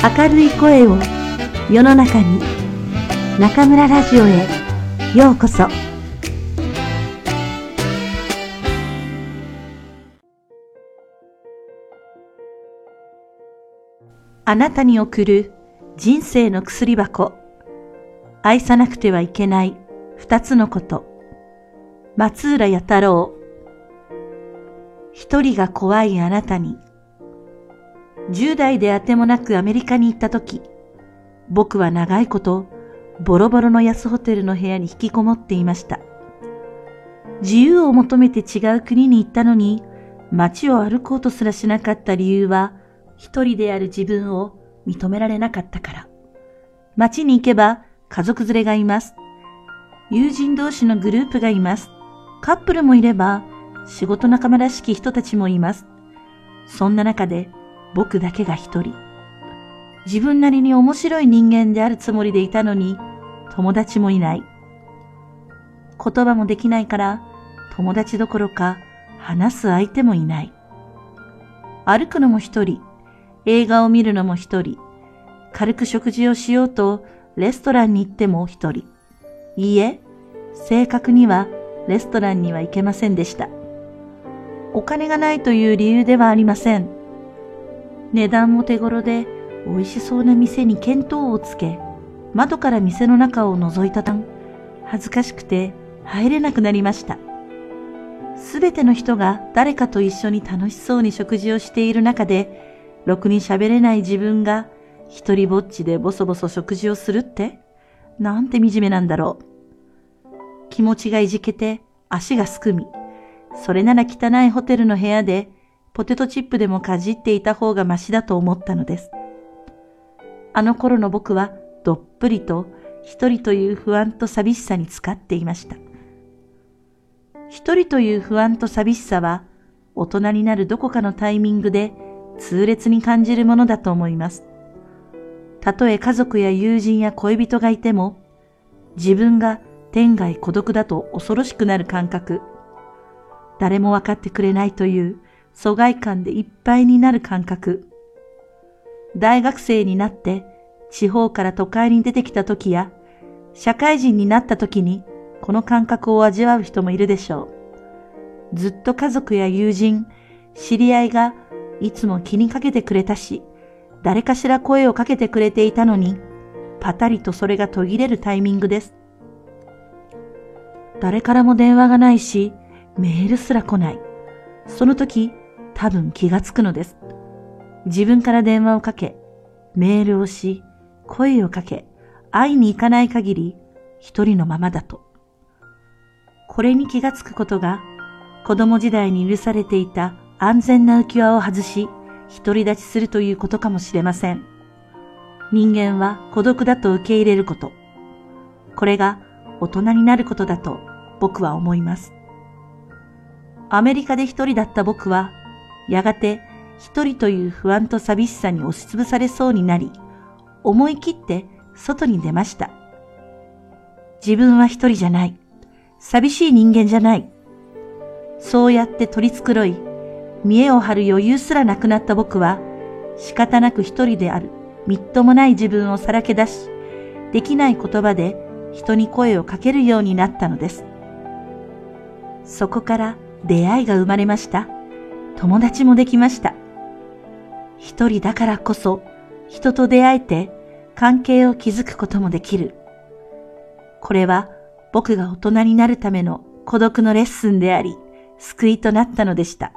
明るい声を世の中に中村ラジオへようこそ。あなたに送る人生の薬箱。愛さなくてはいけない二つのこと。松浦弥太郎。一人が怖いあなたに。10代であてもなくアメリカに行った時、僕は長いことボロボロの安ホテルの部屋に引きこもっていました。自由を求めて違う国に行ったのに、街を歩こうとすらしなかった理由は、一人である自分を認められなかったから。街に行けば家族連れがいます。友人同士のグループがいます。カップルもいれば、仕事仲間らしき人たちもいます。そんな中で僕だけが一人。自分なりに面白い人間であるつもりでいたのに、友達もいない。言葉もできないから、友達どころか話す相手もいない。歩くのも一人、映画を見るのも一人、軽く食事をしようとレストランに行っても一人。いいえ、正確にはレストランには行けませんでした。お金がないという理由ではありません。値段も手頃で美味しそうな店に見当をつけ、窓から店の中を覗いたたん、恥ずかしくて入れなくなりました。すべての人が誰かと一緒に楽しそうに食事をしている中で、ろくに喋れない自分が一人ぼっちでボソボソ食事をするってなんて惨めなんだろう。気持ちがいじけて足がすくみ、それなら汚いホテルの部屋でポテトチップでもかじっていた方がましだと思ったのです。あの頃の僕はどっぷりと一人という不安と寂しさに使っていました。一人という不安と寂しさは大人になるどこかのタイミングで痛烈に感じるものだと思います。たとえ家族や友人や恋人がいても自分が天涯孤独だと恐ろしくなる感覚、誰も分かってくれないという疎外感でいっぱいになる感覚。大学生になって地方から都会に出てきた時や社会人になった時にこの感覚を味わう人もいるでしょう。ずっと家族や友人、知り合いがいつも気にかけてくれたし、誰かしら声をかけてくれていたのに、パタリとそれが途切れるタイミングです。誰からも電話がないし、メールすら来ない。その時、多分気がつくのです。自分から電話をかけ、メールをし、声をかけ、会いに行かない限り一人のままだと。これに気がつくことが子供時代に許されていた安全な浮き輪を外し、独り立ちするということかもしれません。人間は孤独だと受け入れること。これが大人になることだと僕は思います。アメリカで一人だった僕はやがて一人という不安と寂しさに押しつぶされそうになり、思い切って外に出ました。自分は一人じゃない。寂しい人間じゃない。そうやって取り繕い、見栄を張る余裕すらなくなった僕は、仕方なく一人である、みっともない自分をさらけ出し、できない言葉で人に声をかけるようになったのです。そこから出会いが生まれました。友達もできました。一人だからこそ人と出会えて関係を築くこともできる。これは僕が大人になるための孤独のレッスンであり、救いとなったのでした。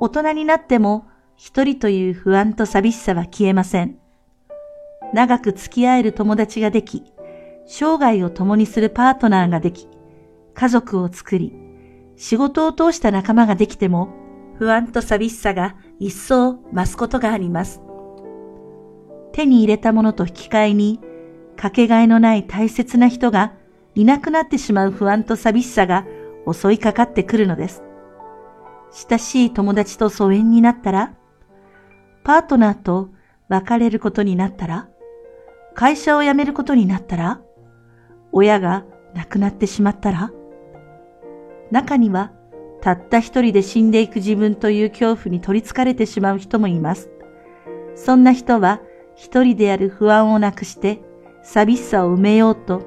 大人になっても一人という不安と寂しさは消えません。長く付き合える友達ができ、生涯を共にするパートナーができ、家族を作り、仕事を通した仲間ができても、不安と寂しさが一層増すことがあります。手に入れたものと引き換えに、かけがえのない大切な人がいなくなってしまう不安と寂しさが襲いかかってくるのです。親しい友達と疎遠になったら、パートナーと別れることになったら、会社を辞めることになったら、親が亡くなってしまったら、中には、たった一人で死んでいく自分という恐怖に取り憑かれてしまう人もいます。そんな人は一人である不安をなくして寂しさを埋めようと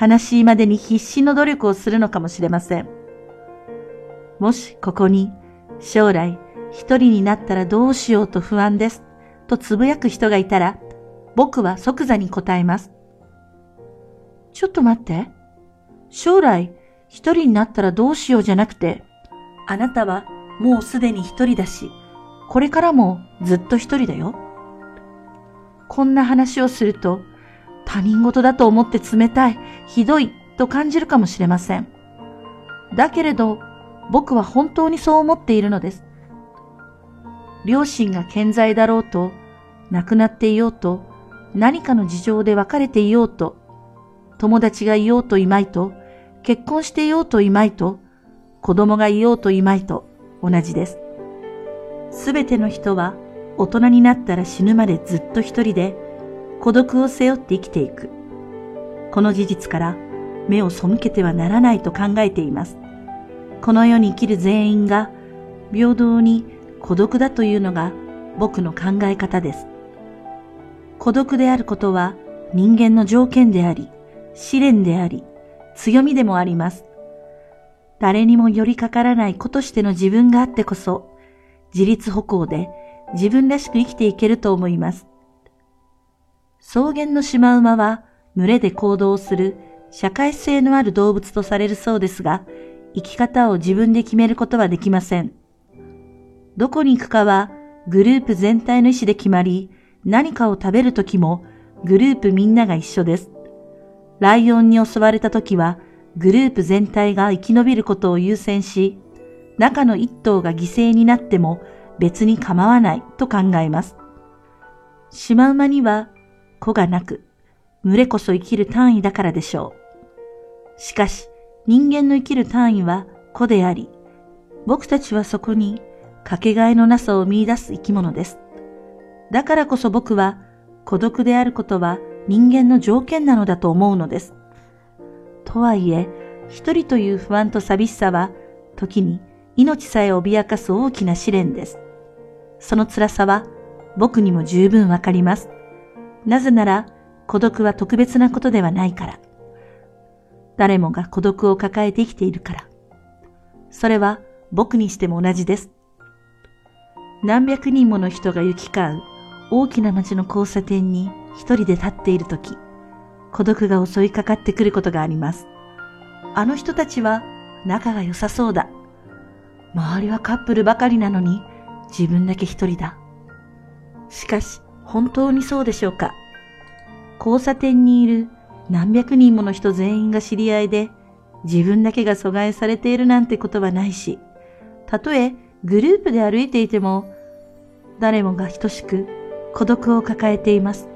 悲しいまでに必死の努力をするのかもしれません。もしここに将来一人になったらどうしようと不安ですとつぶやく人がいたら僕は即座に答えます。ちょっと待って。将来一人になったらどうしようじゃなくて、あなたはもうすでに一人だし、これからもずっと一人だよ。こんな話をすると、他人事だと思って冷たい、ひどいと感じるかもしれません。だけれど、僕は本当にそう思っているのです。両親が健在だろうと、亡くなっていようと、何かの事情で別れていようと、友達がいようといまいと、結婚していようといまいと、子供がいようといまいと同じです。すべての人は大人になったら死ぬまでずっと一人で孤独を背負って生きていく。この事実から目を背けてはならないと考えています。この世に生きる全員が平等に孤独だというのが僕の考え方です。孤独であることは人間の条件であり、試練であり、強みでもあります。誰にも寄りかからない子としての自分があってこそ、自立歩行で自分らしく生きていけると思います。草原のシマウマは群れで行動する社会性のある動物とされるそうですが、生き方を自分で決めることはできません。どこに行くかはグループ全体の意思で決まり、何かを食べるときもグループみんなが一緒です。ライオンに襲われたときはグループ全体が生き延びることを優先し、中の一頭が犠牲になっても別に構わないと考えます。シマウマには子がなく、群れこそ生きる単位だからでしょう。しかし、人間の生きる単位は子であり、僕たちはそこにかけがえのなさを見出す生き物です。だからこそ僕は孤独であることは人間の条件なのだと思うのです。とはいえ、一人という不安と寂しさは、時に命さえ脅かす大きな試練です。その辛さは僕にも十分わかります。なぜなら孤独は特別なことではないから。誰もが孤独を抱えて生きているから。それは僕にしても同じです。何百人もの人が行き交う大きな街の交差点に一人で立っているとき、孤独が襲いかかってくることがあります。あの人たちは仲が良さそうだ。周りはカップルばかりなのに自分だけ一人だ。しかし、本当にそうでしょうか交差点にいる何百人もの人全員が知り合いで、自分だけが阻害されているなんてことはないし、たとえグループで歩いていても、誰もが等しく孤独を抱えています。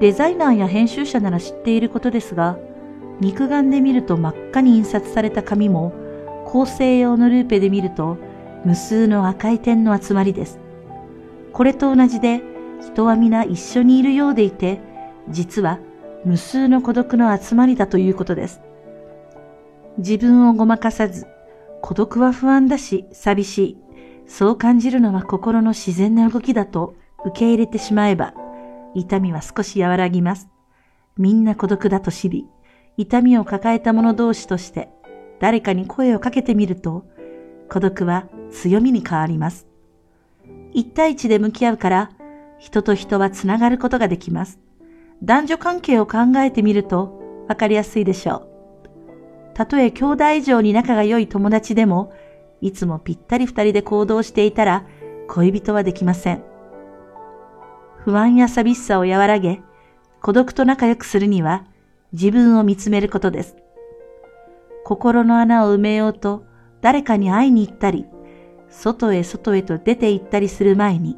デザイナーや編集者なら知っていることですが、肉眼で見ると真っ赤に印刷された紙も、構成用のルーペで見ると無数の赤い点の集まりです。これと同じで、人は皆一緒にいるようでいて、実は無数の孤独の集まりだということです。自分をごまかさず、孤独は不安だし寂しい、そう感じるのは心の自然な動きだと受け入れてしまえば、痛みは少し和らぎます。みんな孤独だと知り、痛みを抱えた者同士として誰かに声をかけてみると、孤独は強みに変わります。一対一で向き合うから、人と人はつながることができます。男女関係を考えてみるとわかりやすいでしょう。たとえ兄弟以上に仲が良い友達でも、いつもぴったり二人で行動していたら恋人はできません。不安や寂しさを和らげ、孤独と仲良くするには自分を見つめることです。心の穴を埋めようと誰かに会いに行ったり、外へ外へと出て行ったりする前に、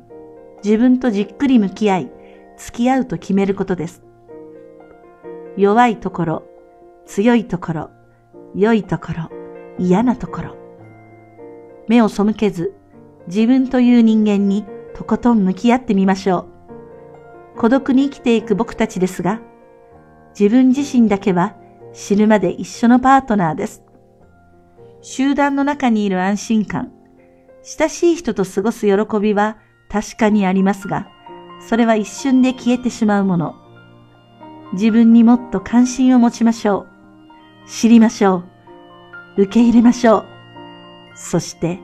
自分とじっくり向き合い、付き合うと決めることです。弱いところ、強いところ、良いところ、嫌なところ。目を背けず、自分という人間にとことん向き合ってみましょう。孤独に生きていく僕たちですが、自分自身だけは死ぬまで一緒のパートナーです。集団の中にいる安心感、親しい人と過ごす喜びは確かにありますが、それは一瞬で消えてしまうもの。自分にもっと関心を持ちましょう。知りましょう。受け入れましょう。そして、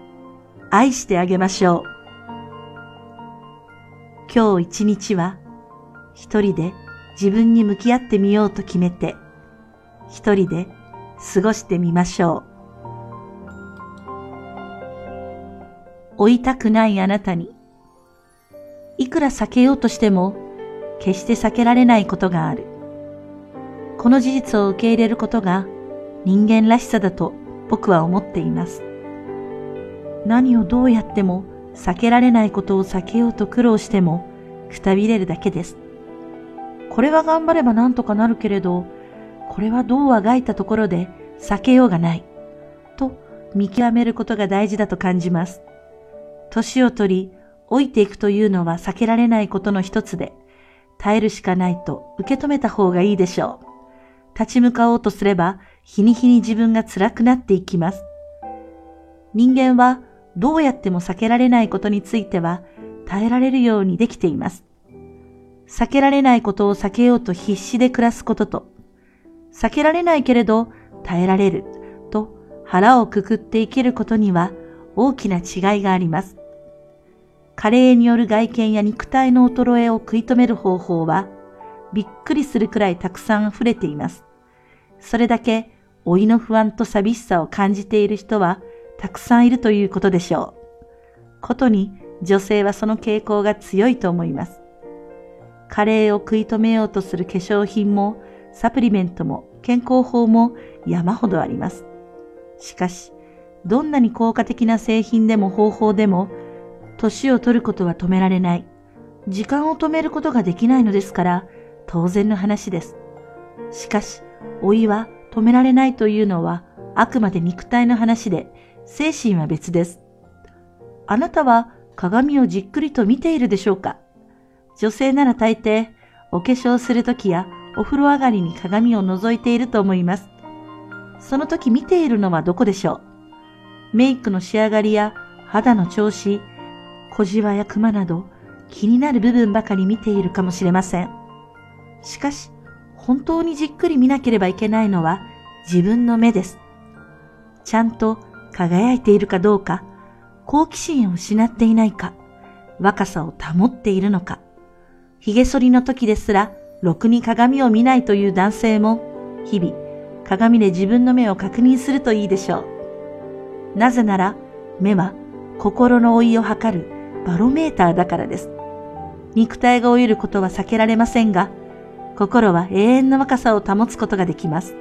愛してあげましょう。今日一日は、一人で自分に向き合ってみようと決めて、一人で過ごしてみましょう。追いたくないあなたに、いくら避けようとしても、決して避けられないことがある。この事実を受け入れることが人間らしさだと僕は思っています。何をどうやっても避けられないことを避けようと苦労してもくたびれるだけです。これは頑張ればなんとかなるけれど、これはどうあがいたところで避けようがない。と見極めることが大事だと感じます。年を取り、老いていくというのは避けられないことの一つで、耐えるしかないと受け止めた方がいいでしょう。立ち向かおうとすれば、日に日に自分が辛くなっていきます。人間はどうやっても避けられないことについては耐えられるようにできています。避けられないことを避けようと必死で暮らすことと、避けられないけれど耐えられると腹をくくって生きることには大きな違いがあります。加齢による外見や肉体の衰えを食い止める方法は、びっくりするくらいたくさん溢れています。それだけ老いの不安と寂しさを感じている人はたくさんいるということでしょう。ことに女性はその傾向が強いと思います。加齢を食い止めようとする化粧品もサプリメントも健康法も山ほどあります。しかし、どんなに効果的な製品でも方法でも、年を取ることは止められない。時間を止めることができないのですから、当然の話です。しかし、老いは止められないというのは、あくまで肉体の話で、精神は別です。あなたは鏡をじっくりと見ているでしょうか？女性なら大抵、お化粧するときやお風呂上がりに鏡を覗いていると思います。その時見ているのはどこでしょう？メイクの仕上がりや肌の調子、小じわやクマなど気になる部分ばかり見ているかもしれません。しかし、本当にじっくり見なければいけないのは自分の目です。ちゃんと輝いているかどうか、好奇心を失っていないか、若さを保っているのか、髭剃りの時ですら、ろくに鏡を見ないという男性も、日々、鏡で自分の目を確認するといいでしょう。なぜなら目は心の老いを測るバロメーターだからです。肉体が老いることは避けられませんが、心は永遠の若さを保つことができます。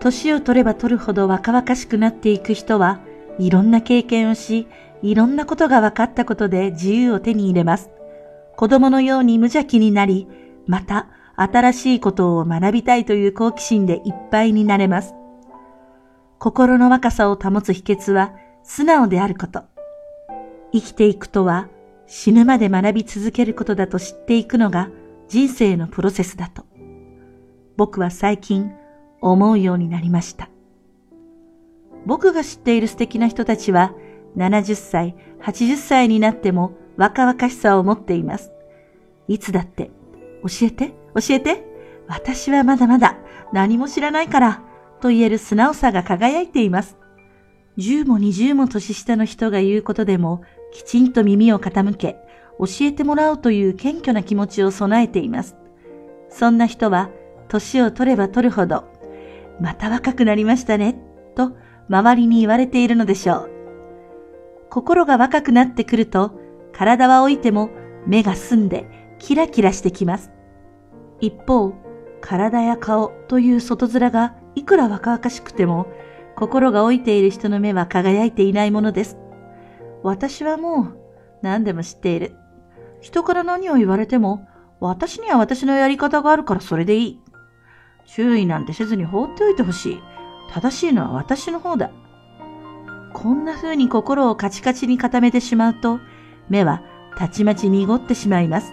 年を取れば取るほど若々しくなっていく人はいろんな経験をし、いろんなことが分かったことで自由を手に入れます。子供のように無邪気になり、また新しいことを学びたいという好奇心でいっぱいになれます。心の若さを保つ秘訣は素直であること。生きていくとは死ぬまで学び続けることだと知っていくのが人生のプロセスだと。僕は最近思うようになりました。僕が知っている素敵な人たちは70歳、80歳になっても若々しさを持っています。いつだって、教えて、教えて、私はまだまだ何も知らないからと言える素直さが輝いています。10も20も年下の人が言うことでも、きちんと耳を傾け、教えてもらうという謙虚な気持ちを備えています。そんな人は、年を取れば取るほど、また若くなりましたね、と周りに言われているのでしょう。心が若くなってくると、体は老いても目が澄んでキラキラしてきます。一方、体や顔という外面がいくら若々しくても、心が老いている人の目は輝いていないものです。私はもう何でも知っている。人から何を言われても、私には私のやり方があるからそれでいい。注意なんてせずに放っておいてほしい。正しいのは私の方だ。こんな風に心をカチカチに固めてしまうと、目はたちまち濁ってしまいます。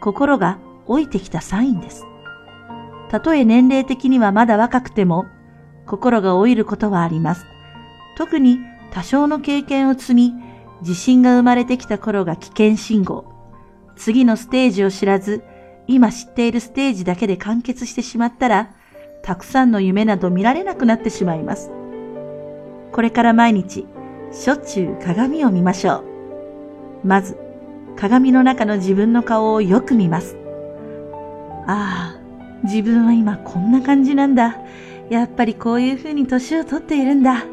心が老いてきたサインです。たとえ年齢的にはまだ若くても、心が老いることはあります。特に多少の経験を積み、地震が生まれてきた頃が危険信号。次のステージを知らず、今知っているステージだけで完結してしまったら、たくさんの夢など見られなくなってしまいます。これから毎日、しょっちゅう鏡を見ましょう。まず、鏡の中の自分の顔をよく見ます。ああ、自分は今こんな感じなんだ。やっぱりこういう風に年を取っているんだ。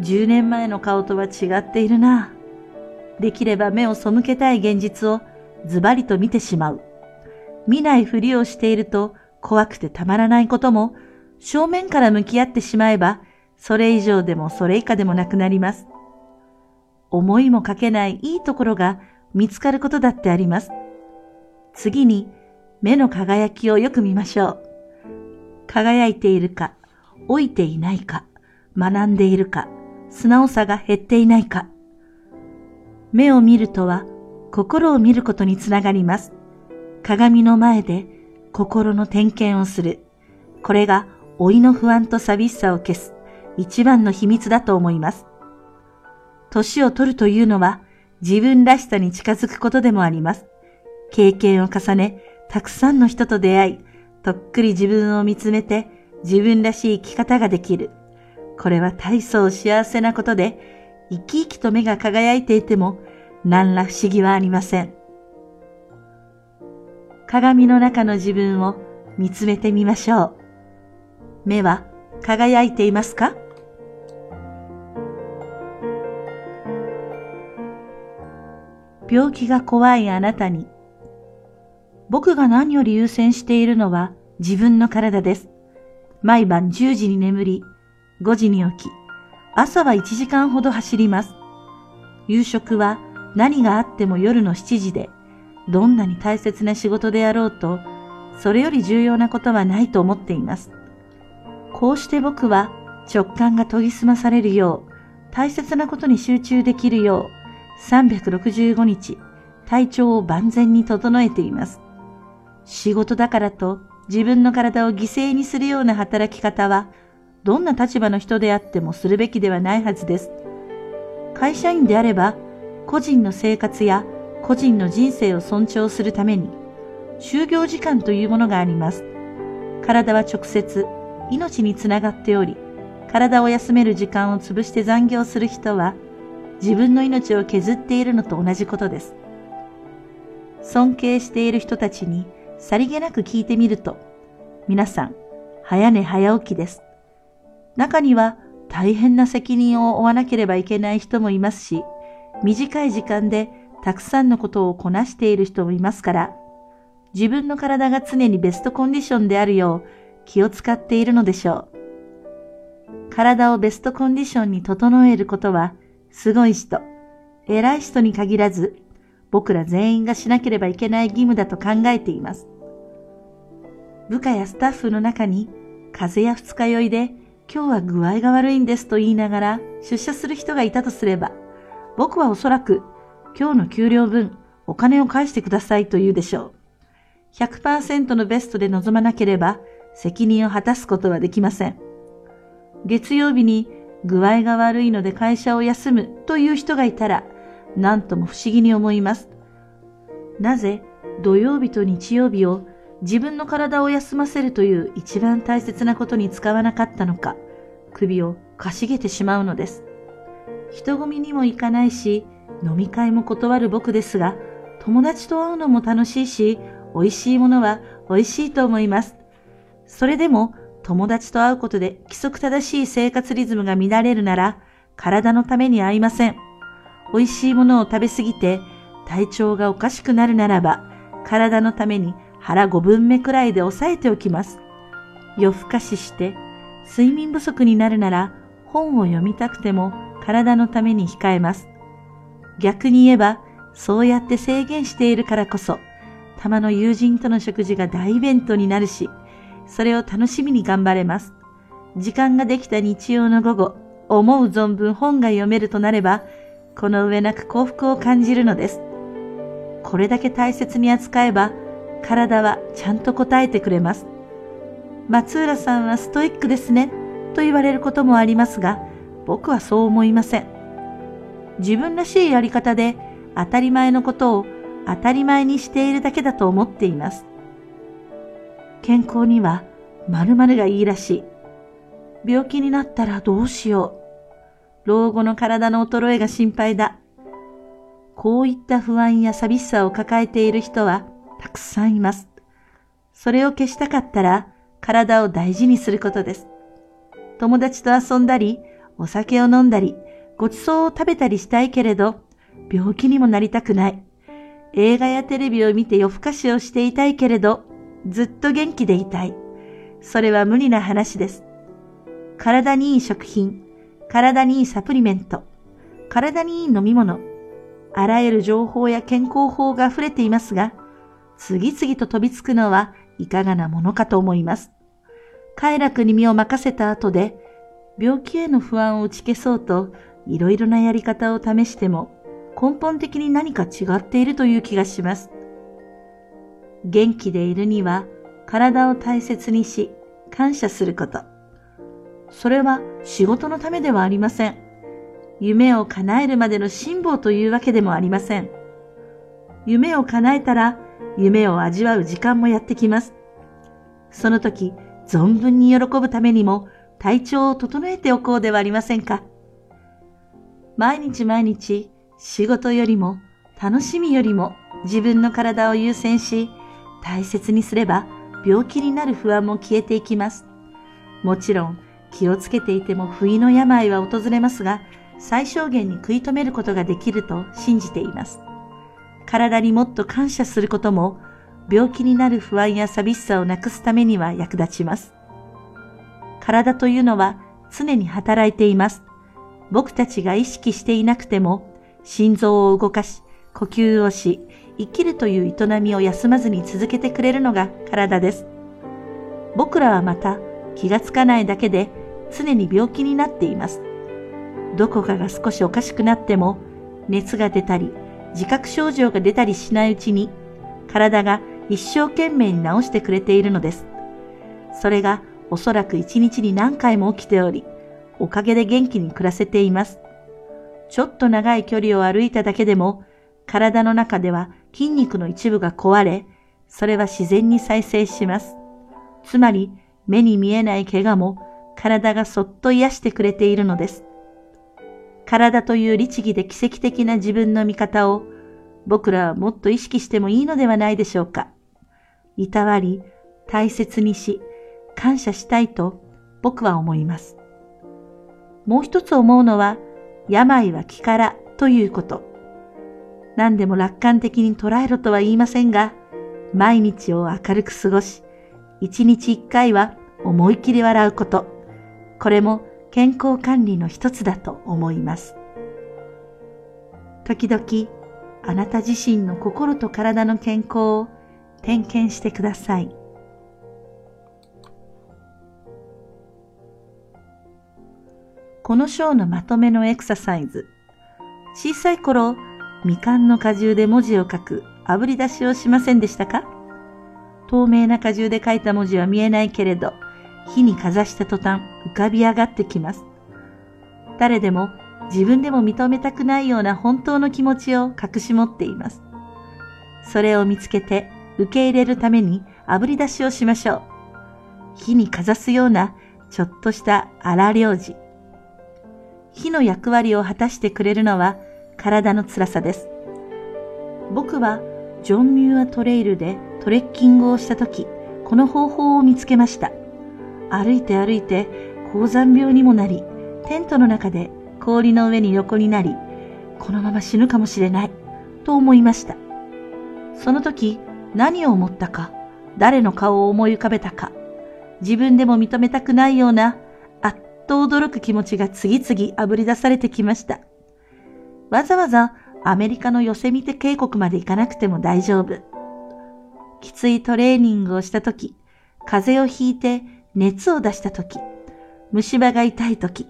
10年前の顔とは違っているな。できれば目を背けたい現実をズバリと見てしまう。見ないふりをしていると怖くてたまらないことも正面から向き合ってしまえばそれ以上でもそれ以下でもなくなります。思いもかけないいいところが見つかることだってあります。次に目の輝きをよく見ましょう。輝いているか、老いていないか、学んでいるか、素直さが減っていないか。目を見るとは心を見ることにつながります。鏡の前で心の点検をする。これが老いの不安と寂しさを消す一番の秘密だと思います。年を取るというのは自分らしさに近づくことでもあります。経験を重ね、たくさんの人と出会い、とっくり自分を見つめて自分らしい生き方ができる。これは大層幸せなことで、生き生きと目が輝いていても何ら不思議はありません。鏡の中の自分を見つめてみましょう。目は輝いていますか？病気が怖いあなたに。僕が何より優先しているのは自分の体です。毎晩10時に眠り、5時に起き、朝は1時間ほど走ります。夕食は何があっても夜の7時で、どんなに大切な仕事であろうと、それより重要なことはないと思っています。こうして僕は直感が研ぎ澄まされるよう、大切なことに集中できるよう、365日、体調を万全に整えています。仕事だからと自分の体を犠牲にするような働き方は、どんな立場の人であってもするべきではないはずです。会社員であれば、個人の生活や個人の人生を尊重するために、就業時間というものがあります。体は直接命につながっており、体を休める時間を潰して残業する人は、自分の命を削っているのと同じことです。尊敬している人たちにさりげなく聞いてみると、皆さん、早寝早起きです。中には大変な責任を負わなければいけない人もいますし、短い時間でたくさんのことをこなしている人もいますから、自分の体が常にベストコンディションであるよう気を使っているのでしょう。体をベストコンディションに整えることは、すごい人、偉い人に限らず、僕ら全員がしなければいけない義務だと考えています。部下やスタッフの中に、風邪や二日酔いで、今日は具合が悪いんですと言いながら出社する人がいたとすれば、僕はおそらく今日の給料分お金を返してくださいと言うでしょう。100%のベストで臨まなければ責任を果たすことはできません。月曜日に具合が悪いので会社を休むという人がいたら何とも不思議に思います。なぜ土曜日と日曜日を自分の体を休ませるという一番大切なことに使わなかったのか首をかしげてしまうのです。人混みにも行かないし、飲み会も断る僕ですが、友達と会うのも楽しいし、美味しいものは美味しいと思います。それでも友達と会うことで規則正しい生活リズムが乱れるなら、体のために合いません。美味しいものを食べすぎて体調がおかしくなるならば、体のために腹5分目くらいで抑えておきます。夜更かしして睡眠不足になるなら本を読みたくても体のために控えます。逆に言えば、そうやって制限しているからこそ、たまの友人との食事が大イベントになるし、それを楽しみに頑張れます。時間ができた日曜の午後、思う存分本が読めるとなれば、この上なく幸福を感じるのです。これだけ大切に扱えば、体はちゃんと答えてくれます。松浦さんはストイックですね、と言われることもありますが、僕はそう思いません。自分らしいやり方で当たり前のことを当たり前にしているだけだと思っています。健康には〇〇がいいらしい。病気になったらどうしよう。老後の体の衰えが心配だ。こういった不安や寂しさを抱えている人はたくさんいます。それを消したかったら体を大事にすることです。友達と遊んだり、お酒を飲んだり、ごちそうを食べたりしたいけれど、病気にもなりたくない。映画やテレビを見て夜更かしをしていたいけれど、ずっと元気でいたい。それは無理な話です。体にいい食品、体にいいサプリメント、体にいい飲み物、あらゆる情報や健康法が溢れていますが、次々と飛びつくのはいかがなものかと思います。快楽に身を任せた後で、病気への不安を打ち消そうと、いろいろなやり方を試しても、根本的に何か違っているという気がします。元気でいるには、体を大切にし、感謝すること。それは仕事のためではありません。夢を叶えるまでの辛抱というわけでもありません。夢を叶えたら、夢を味わう時間もやってきます。その時、存分に喜ぶためにも体調を整えておこうではありませんか。毎日毎日仕事よりも楽しみよりも自分の体を優先し大切にすれば病気になる不安も消えていきます。もちろん気をつけていても不意の病は訪れますが最小限に食い止めることができると信じています。体にもっと感謝することも病気になる不安や寂しさをなくすためには役立ちます。体というのは常に働いています。僕たちが意識していなくても、心臓を動かし、呼吸をし、生きるという営みを休まずに続けてくれるのが体です。僕らはまた気がつかないだけで常に病気になっています。どこかが少しおかしくなっても、熱が出たり、自覚症状が出たりしないうちに、体が一生懸命に治してくれているのです。それがおそらく一日に何回も起きており、おかげで元気に暮らせています。ちょっと長い距離を歩いただけでも、体の中では筋肉の一部が壊れ、それは自然に再生します。つまり、目に見えない怪我も体がそっと癒してくれているのです。体という律儀で奇跡的な自分の見方を僕らはもっと意識してもいいのではないでしょうか。いたわり、大切にし、感謝したいと僕は思います。もう一つ思うのは、病は気からということ。何でも楽観的に捉えろとは言いませんが、毎日を明るく過ごし、一日一回は思い切り笑うこと。これも健康管理の一つだと思います。時々、あなた自身の心と体の健康を点検してください。この章のまとめのエクササイズ。小さい頃、みかんの果汁で文字を書く炙り出しをしませんでしたか？透明な果汁で書いた文字は見えないけれど、火にかざした途端浮かび上がってきます。誰でも自分でも認めたくないような本当の気持ちを隠し持っています。それを見つけて受け入れるために炙り出しをしましょう。火にかざすようなちょっとした荒領事。火の役割を果たしてくれるのは体の辛さです。僕はジョンミューアトレイルでトレッキングをした時、この方法を見つけました。歩いて歩いて高山病にもなり、テントの中で氷の上に横になり、このまま死ぬかもしれない、と思いました。その時、何を思ったか、誰の顔を思い浮かべたか、自分でも認めたくないような、あっと驚く気持ちが次々あぶり出されてきました。わざわざアメリカのヨセミテ渓谷まで行かなくても大丈夫。きついトレーニングをした時、風邪をひいて熱を出した時、虫歯が痛い時、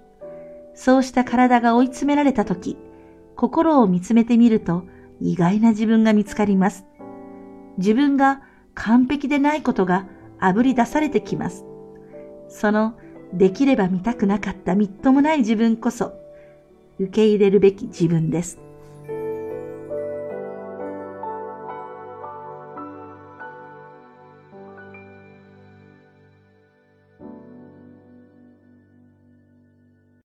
そうした体が追い詰められた時、心を見つめてみると意外な自分が見つかります。自分が完璧でないことがあぶり出されてきます。そのできれば見たくなかったみっともない自分こそ、受け入れるべき自分です。